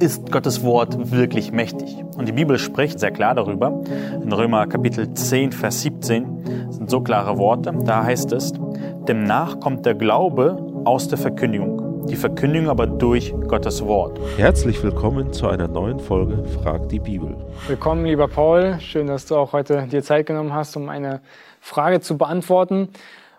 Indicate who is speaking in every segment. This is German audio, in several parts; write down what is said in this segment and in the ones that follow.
Speaker 1: ist Gottes Wort wirklich mächtig? Und die Bibel spricht sehr klar darüber. In Römer Kapitel 10, Vers 17 sind so klare Worte. Da heißt es, demnach kommt der Glaube aus der Verkündigung, die Verkündigung aber durch Gottes Wort.
Speaker 2: Herzlich willkommen zu einer neuen Folge Frag die Bibel.
Speaker 3: Willkommen, lieber Paul. Schön, dass du auch heute dir Zeit genommen hast, um eine Frage zu beantworten.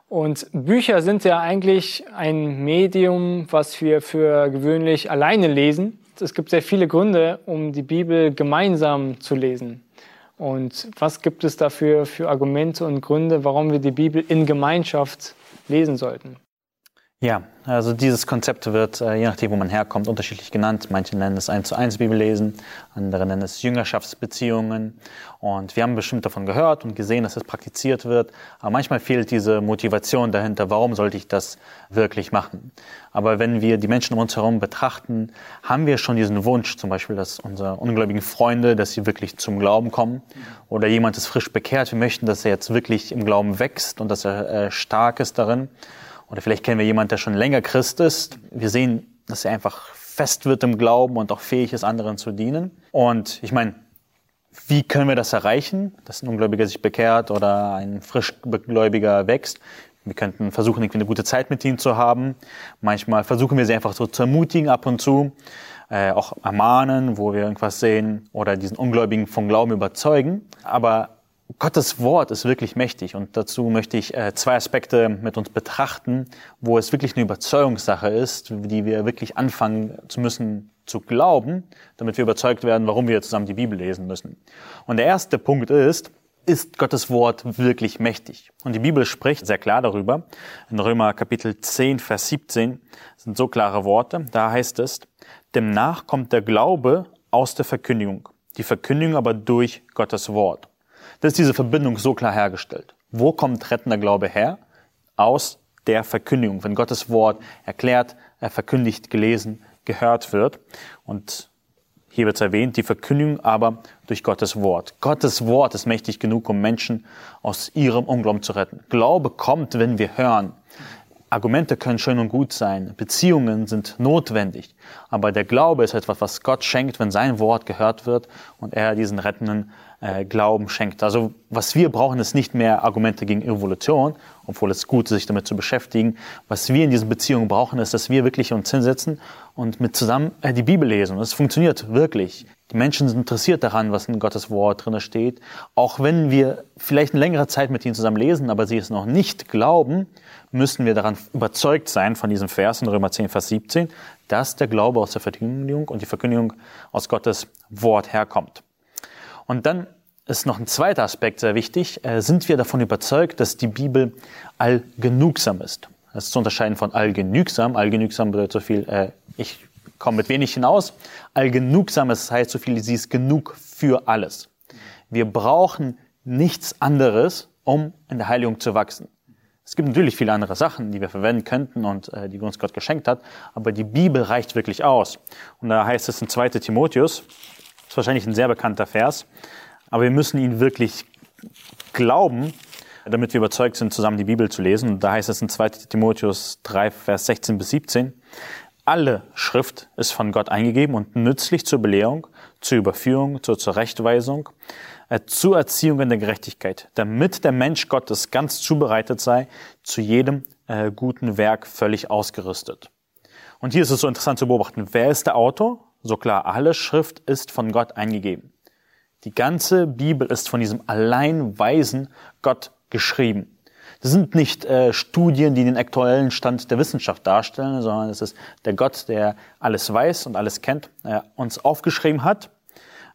Speaker 3: Und Bücher sind ja eigentlich ein Medium, was wir für gewöhnlich alleine lesen es gibt sehr viele Gründe, um die Bibel gemeinsam zu lesen. Und was gibt es dafür für Argumente und Gründe, warum wir die Bibel in Gemeinschaft lesen sollten?
Speaker 1: Ja, also dieses Konzept wird, äh, je nachdem, wo man herkommt, unterschiedlich genannt. Manche nennen es 1 zu 1 Bibellesen, andere nennen es Jüngerschaftsbeziehungen. Und wir haben bestimmt davon gehört und gesehen, dass es praktiziert wird. Aber manchmal fehlt diese Motivation dahinter, warum sollte ich das wirklich machen? Aber wenn wir die Menschen um uns herum betrachten, haben wir schon diesen Wunsch, zum Beispiel, dass unsere ungläubigen Freunde, dass sie wirklich zum Glauben kommen. Oder jemand ist frisch bekehrt. Wir möchten, dass er jetzt wirklich im Glauben wächst und dass er äh, stark ist darin. Oder vielleicht kennen wir jemanden, der schon länger Christ ist. Wir sehen, dass er einfach fest wird im Glauben und auch fähig ist, anderen zu dienen. Und ich meine, wie können wir das erreichen, dass ein Ungläubiger sich bekehrt oder ein Frischgläubiger wächst? Wir könnten versuchen, irgendwie eine gute Zeit mit ihnen zu haben. Manchmal versuchen wir sie einfach so zu ermutigen ab und zu, äh, auch ermahnen, wo wir irgendwas sehen oder diesen Ungläubigen vom Glauben überzeugen. Aber Gottes Wort ist wirklich mächtig und dazu möchte ich äh, zwei Aspekte mit uns betrachten, wo es wirklich eine Überzeugungssache ist, die wir wirklich anfangen zu müssen zu glauben, damit wir überzeugt werden, warum wir zusammen die Bibel lesen müssen. Und der erste Punkt ist, ist Gottes Wort wirklich mächtig? Und die Bibel spricht sehr klar darüber. In Römer Kapitel 10, Vers 17 sind so klare Worte. Da heißt es, demnach kommt der Glaube aus der Verkündigung, die Verkündigung aber durch Gottes Wort. Das ist diese Verbindung so klar hergestellt. Wo kommt rettender Glaube her? Aus der Verkündigung. Wenn Gottes Wort erklärt, er verkündigt, gelesen, gehört wird. Und hier wird es erwähnt, die Verkündigung aber durch Gottes Wort. Gottes Wort ist mächtig genug, um Menschen aus ihrem Unglauben zu retten. Glaube kommt, wenn wir hören. Argumente können schön und gut sein, Beziehungen sind notwendig, aber der Glaube ist etwas, was Gott schenkt, wenn sein Wort gehört wird und er diesen rettenden äh, Glauben schenkt. Also was wir brauchen, ist nicht mehr Argumente gegen Evolution, obwohl es gut ist, sich damit zu beschäftigen. Was wir in diesen Beziehungen brauchen, ist, dass wir wirklich uns hinsetzen und mit zusammen äh, die Bibel lesen. Und es funktioniert wirklich. Die Menschen sind interessiert daran, was in Gottes Wort drin steht. Auch wenn wir vielleicht eine längere Zeit mit ihnen zusammen lesen, aber sie es noch nicht glauben, müssen wir daran überzeugt sein von diesem Vers in Römer 10, Vers 17, dass der Glaube aus der Verkündigung und die Verkündigung aus Gottes Wort herkommt. Und dann ist noch ein zweiter Aspekt sehr wichtig. Äh, sind wir davon überzeugt, dass die Bibel allgenugsam ist? Das ist zu unterscheiden von allgenügsam. Allgenügsam bedeutet so viel, äh, ich komme mit wenig hinaus. Allgenugsam das heißt so viel, sie ist genug für alles. Wir brauchen nichts anderes, um in der Heiligung zu wachsen. Es gibt natürlich viele andere Sachen, die wir verwenden könnten und äh, die uns Gott geschenkt hat, aber die Bibel reicht wirklich aus. Und da heißt es in 2 Timotheus, das ist wahrscheinlich ein sehr bekannter Vers, aber wir müssen ihn wirklich glauben, damit wir überzeugt sind, zusammen die Bibel zu lesen. Und da heißt es in 2 Timotheus 3, Vers 16 bis 17, alle Schrift ist von Gott eingegeben und nützlich zur Belehrung, zur Überführung, zur Zurechtweisung, äh, zur Erziehung in der Gerechtigkeit, damit der Mensch Gottes ganz zubereitet sei, zu jedem äh, guten Werk völlig ausgerüstet. Und hier ist es so interessant zu beobachten, wer ist der Autor? So klar, alle Schrift ist von Gott eingegeben. Die ganze Bibel ist von diesem allein weisen Gott geschrieben. Das sind nicht äh, Studien, die den aktuellen Stand der Wissenschaft darstellen, sondern es ist der Gott, der alles weiß und alles kennt, äh, uns aufgeschrieben hat.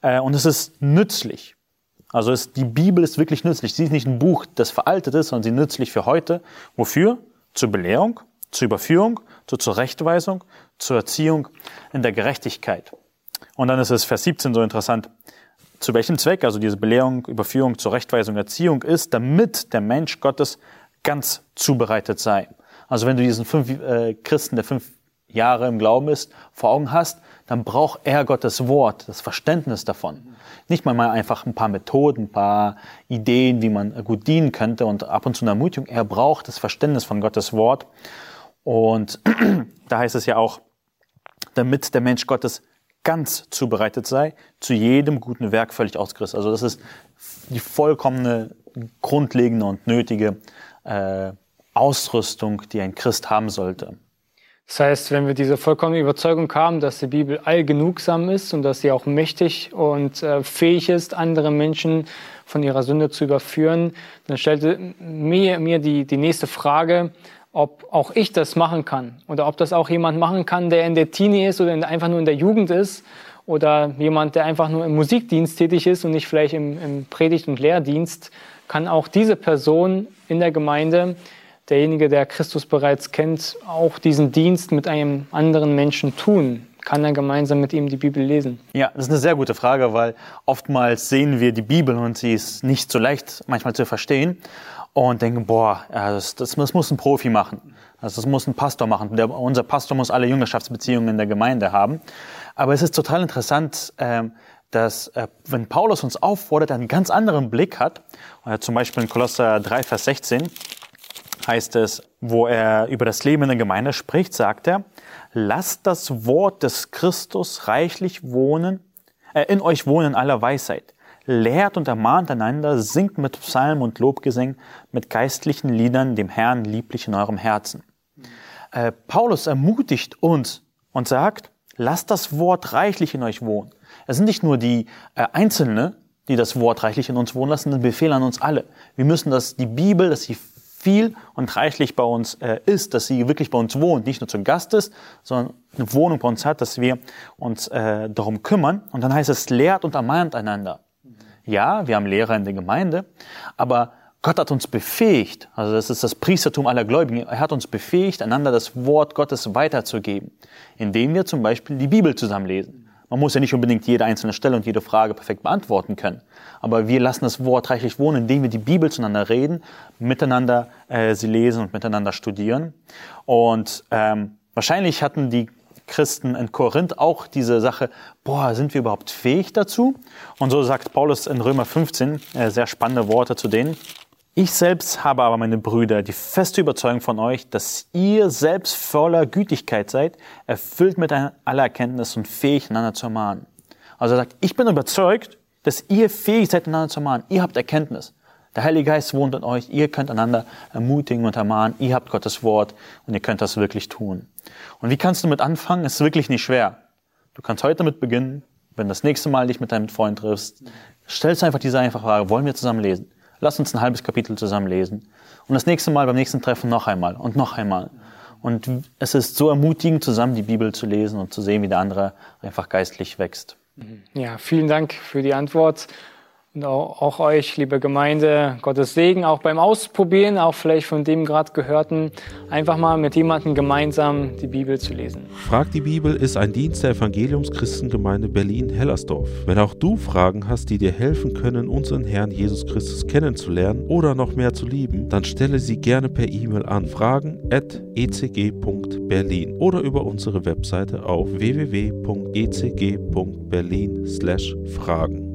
Speaker 1: Äh, und es ist nützlich. Also ist, die Bibel ist wirklich nützlich. Sie ist nicht ein Buch, das veraltet ist, sondern sie ist nützlich für heute. Wofür? Zur Belehrung, zur Überführung, zur Zurechtweisung, zur Erziehung in der Gerechtigkeit. Und dann ist es Vers 17 so interessant. Zu welchem Zweck? Also diese Belehrung, Überführung, Zurechtweisung, Erziehung ist, damit der Mensch Gottes ganz zubereitet sei. Also wenn du diesen fünf äh, Christen, der fünf Jahre im Glauben ist, vor Augen hast, dann braucht er Gottes Wort, das Verständnis davon. Nicht mal, mal einfach ein paar Methoden, ein paar Ideen, wie man gut dienen könnte und ab und zu eine Ermutigung. Er braucht das Verständnis von Gottes Wort. Und da heißt es ja auch, damit der Mensch Gottes ganz zubereitet sei, zu jedem guten Werk völlig ausgerüstet. Also das ist die vollkommene, grundlegende und nötige äh, Ausrüstung, die ein Christ haben sollte.
Speaker 3: Das heißt, wenn wir diese vollkommene Überzeugung haben, dass die Bibel allgenugsam ist und dass sie auch mächtig und äh, fähig ist, andere Menschen von ihrer Sünde zu überführen, dann stellte mir, mir die, die nächste Frage, ob auch ich das machen kann oder ob das auch jemand machen kann, der in der Teenie ist oder einfach nur in der Jugend ist oder jemand, der einfach nur im Musikdienst tätig ist und nicht vielleicht im, im Predigt- und Lehrdienst, kann auch diese Person in der Gemeinde derjenige, der Christus bereits kennt, auch diesen Dienst mit einem anderen Menschen tun? Kann er gemeinsam mit ihm die Bibel lesen?
Speaker 1: Ja, das ist eine sehr gute Frage, weil oftmals sehen wir die Bibel und sie ist nicht so leicht manchmal zu verstehen und denken, boah, das, das, das muss ein Profi machen. Also das muss ein Pastor machen. Der, unser Pastor muss alle Jüngerschaftsbeziehungen in der Gemeinde haben. Aber es ist total interessant, ähm, dass äh, wenn Paulus uns auffordert, einen ganz anderen Blick hat, äh, zum Beispiel in Kolosser 3, Vers 16, heißt es, wo er über das Leben in der Gemeinde spricht, sagt er, lasst das Wort des Christus reichlich wohnen, äh, in euch wohnen aller Weisheit. Lehrt und ermahnt einander, singt mit Psalmen und Lobgesängen, mit geistlichen Liedern dem Herrn lieblich in eurem Herzen. Äh, Paulus ermutigt uns und sagt, lasst das Wort reichlich in euch wohnen. Es sind nicht nur die äh, Einzelne, die das Wort reichlich in uns wohnen lassen, ein Befehl an uns alle. Wir müssen das, die Bibel, dass sie viel und reichlich bei uns äh, ist, dass sie wirklich bei uns wohnt, nicht nur zum Gast ist, sondern eine Wohnung bei uns hat, dass wir uns äh, darum kümmern. Und dann heißt es, lehrt und ermahnt einander. Ja, wir haben Lehrer in der Gemeinde, aber Gott hat uns befähigt, also das ist das Priestertum aller Gläubigen, er hat uns befähigt, einander das Wort Gottes weiterzugeben, indem wir zum Beispiel die Bibel zusammen lesen. Man muss ja nicht unbedingt jede einzelne Stelle und jede Frage perfekt beantworten können. Aber wir lassen das Wort reichlich wohnen, indem wir die Bibel zueinander reden, miteinander äh, sie lesen und miteinander studieren. Und ähm, wahrscheinlich hatten die Christen in Korinth auch diese Sache, boah, sind wir überhaupt fähig dazu? Und so sagt Paulus in Römer 15 äh, sehr spannende Worte zu denen. Ich selbst habe aber, meine Brüder, die feste Überzeugung von euch, dass ihr selbst voller Gütigkeit seid, erfüllt mit aller Erkenntnis und fähig, einander zu ermahnen. Also er sagt, ich bin überzeugt, dass ihr fähig seid, einander zu ermahnen. Ihr habt Erkenntnis. Der Heilige Geist wohnt in euch. Ihr könnt einander ermutigen und ermahnen. Ihr habt Gottes Wort und ihr könnt das wirklich tun. Und wie kannst du damit anfangen? Es ist wirklich nicht schwer. Du kannst heute damit beginnen. Wenn das nächste Mal dich mit deinem Freund triffst, stellst du einfach diese einfache Frage, wollen wir zusammen lesen? Lass uns ein halbes Kapitel zusammen lesen. Und das nächste Mal beim nächsten Treffen noch einmal und noch einmal. Und es ist so ermutigend, zusammen die Bibel zu lesen und zu sehen, wie der andere einfach geistlich wächst.
Speaker 3: Ja, vielen Dank für die Antwort. Und auch, auch, euch, liebe Gemeinde, Gottes Segen, auch beim Ausprobieren, auch vielleicht von dem gerade Gehörten, einfach mal mit jemandem gemeinsam die Bibel zu lesen.
Speaker 2: Frag die Bibel ist ein Dienst der Evangeliumschristengemeinde Berlin-Hellersdorf. Wenn auch du Fragen hast, die dir helfen können, unseren Herrn Jesus Christus kennenzulernen oder noch mehr zu lieben, dann stelle sie gerne per E-Mail an fragen.ecg.berlin oder über unsere Webseite auf www.ecg.berlin/fragen.